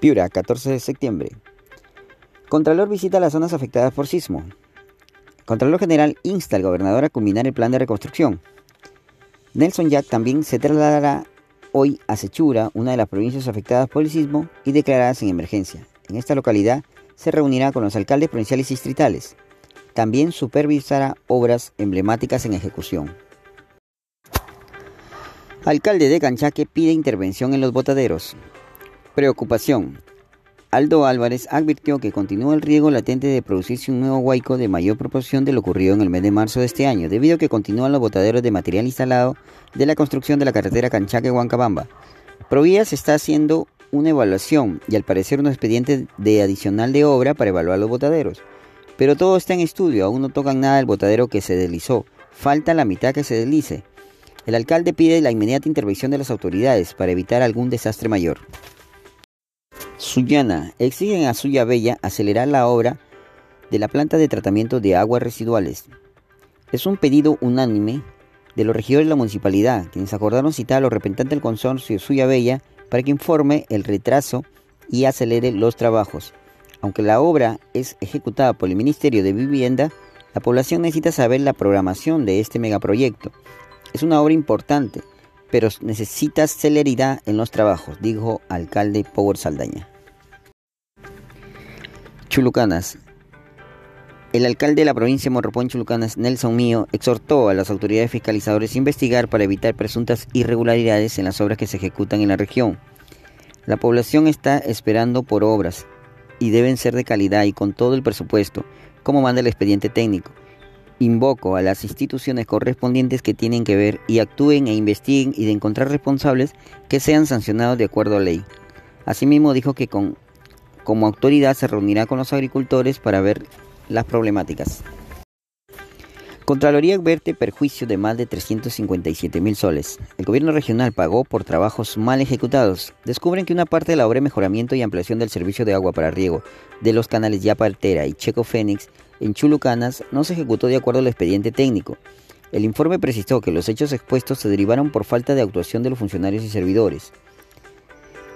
Piura, 14 de septiembre. Contralor visita las zonas afectadas por sismo. Contralor General insta al gobernador a culminar el plan de reconstrucción. Nelson Jack también se trasladará hoy a Sechura, una de las provincias afectadas por el sismo y declaradas en emergencia. En esta localidad se reunirá con los alcaldes provinciales y distritales. También supervisará obras emblemáticas en ejecución. Alcalde de Canchaque pide intervención en los botaderos. Preocupación. Aldo Álvarez advirtió que continúa el riesgo latente de producirse un nuevo huaico de mayor proporción de lo ocurrido en el mes de marzo de este año, debido a que continúan los botaderos de material instalado de la construcción de la carretera Canchaque-Huancabamba. Provías está haciendo una evaluación y al parecer un expediente de adicional de obra para evaluar los botaderos. Pero todo está en estudio, aún no tocan nada del botadero que se deslizó, falta la mitad que se deslice. El alcalde pide la inmediata intervención de las autoridades para evitar algún desastre mayor. Sullana exigen a Suya Bella acelerar la obra de la planta de tratamiento de aguas residuales. Es un pedido unánime de los regidores de la municipalidad, quienes acordaron citar a los representantes del consorcio Suya Bella para que informe el retraso y acelere los trabajos. Aunque la obra es ejecutada por el Ministerio de Vivienda, la población necesita saber la programación de este megaproyecto. Es una obra importante, pero necesita celeridad en los trabajos, dijo alcalde Power Saldaña. Chulucanas. El alcalde de la provincia de Morropón Chulucanas, Nelson Mío, exhortó a las autoridades fiscalizadoras a investigar para evitar presuntas irregularidades en las obras que se ejecutan en la región. La población está esperando por obras y deben ser de calidad y con todo el presupuesto, como manda el expediente técnico. Invoco a las instituciones correspondientes que tienen que ver y actúen e investiguen y de encontrar responsables que sean sancionados de acuerdo a ley. Asimismo dijo que con como autoridad se reunirá con los agricultores para ver las problemáticas. Contraloría advierte perjuicio de más de 357 mil soles. El gobierno regional pagó por trabajos mal ejecutados. Descubren que una parte de la obra de mejoramiento y ampliación del servicio de agua para riego de los canales Yapartera y Checo Fénix en Chulucanas no se ejecutó de acuerdo al expediente técnico. El informe precisó que los hechos expuestos se derivaron por falta de actuación de los funcionarios y servidores.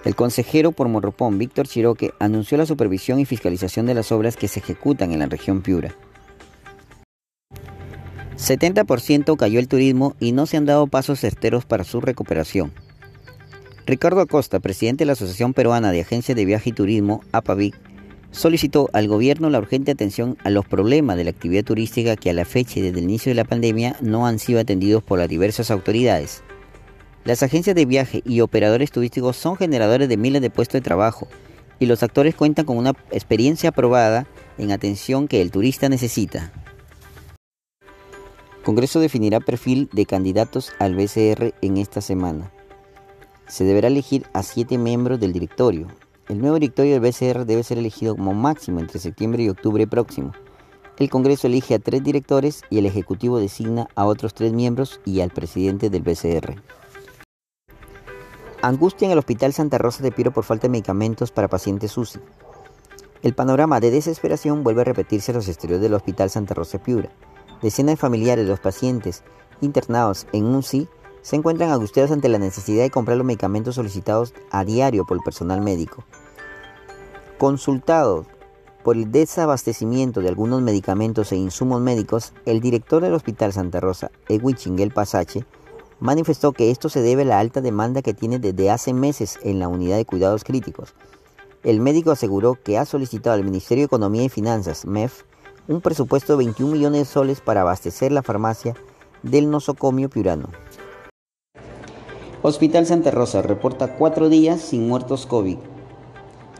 El consejero por Morropón, Víctor Chiroque, anunció la supervisión y fiscalización de las obras que se ejecutan en la región Piura. 70% cayó el turismo y no se han dado pasos certeros para su recuperación. Ricardo Acosta, presidente de la Asociación Peruana de Agencias de Viaje y Turismo, APAVIC, solicitó al gobierno la urgente atención a los problemas de la actividad turística que a la fecha y desde el inicio de la pandemia no han sido atendidos por las diversas autoridades. Las agencias de viaje y operadores turísticos son generadores de miles de puestos de trabajo y los actores cuentan con una experiencia aprobada en atención que el turista necesita. Congreso definirá perfil de candidatos al BCR en esta semana. Se deberá elegir a siete miembros del directorio. El nuevo directorio del BCR debe ser elegido como máximo entre septiembre y octubre próximo. El Congreso elige a tres directores y el Ejecutivo designa a otros tres miembros y al presidente del BCR. Angustia en el Hospital Santa Rosa de Piro por falta de medicamentos para pacientes UCI. El panorama de desesperación vuelve a repetirse en los exteriores del Hospital Santa Rosa de Piura. Decenas de familiares de los pacientes internados en UCI se encuentran angustiados ante la necesidad de comprar los medicamentos solicitados a diario por el personal médico. Consultado por el desabastecimiento de algunos medicamentos e insumos médicos, el director del Hospital Santa Rosa, Edwin Chinguel Pasache, manifestó que esto se debe a la alta demanda que tiene desde hace meses en la unidad de cuidados críticos. El médico aseguró que ha solicitado al Ministerio de Economía y Finanzas, MEF, un presupuesto de 21 millones de soles para abastecer la farmacia del nosocomio piurano. Hospital Santa Rosa reporta cuatro días sin muertos COVID.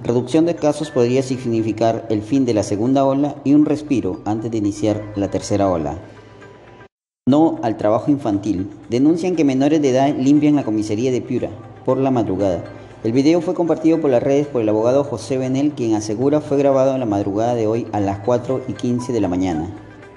Reducción de casos podría significar el fin de la segunda ola y un respiro antes de iniciar la tercera ola. No al trabajo infantil. Denuncian que menores de edad limpian la comisaría de Piura por la madrugada. El video fue compartido por las redes por el abogado José Benel, quien asegura fue grabado en la madrugada de hoy a las 4 y 15 de la mañana.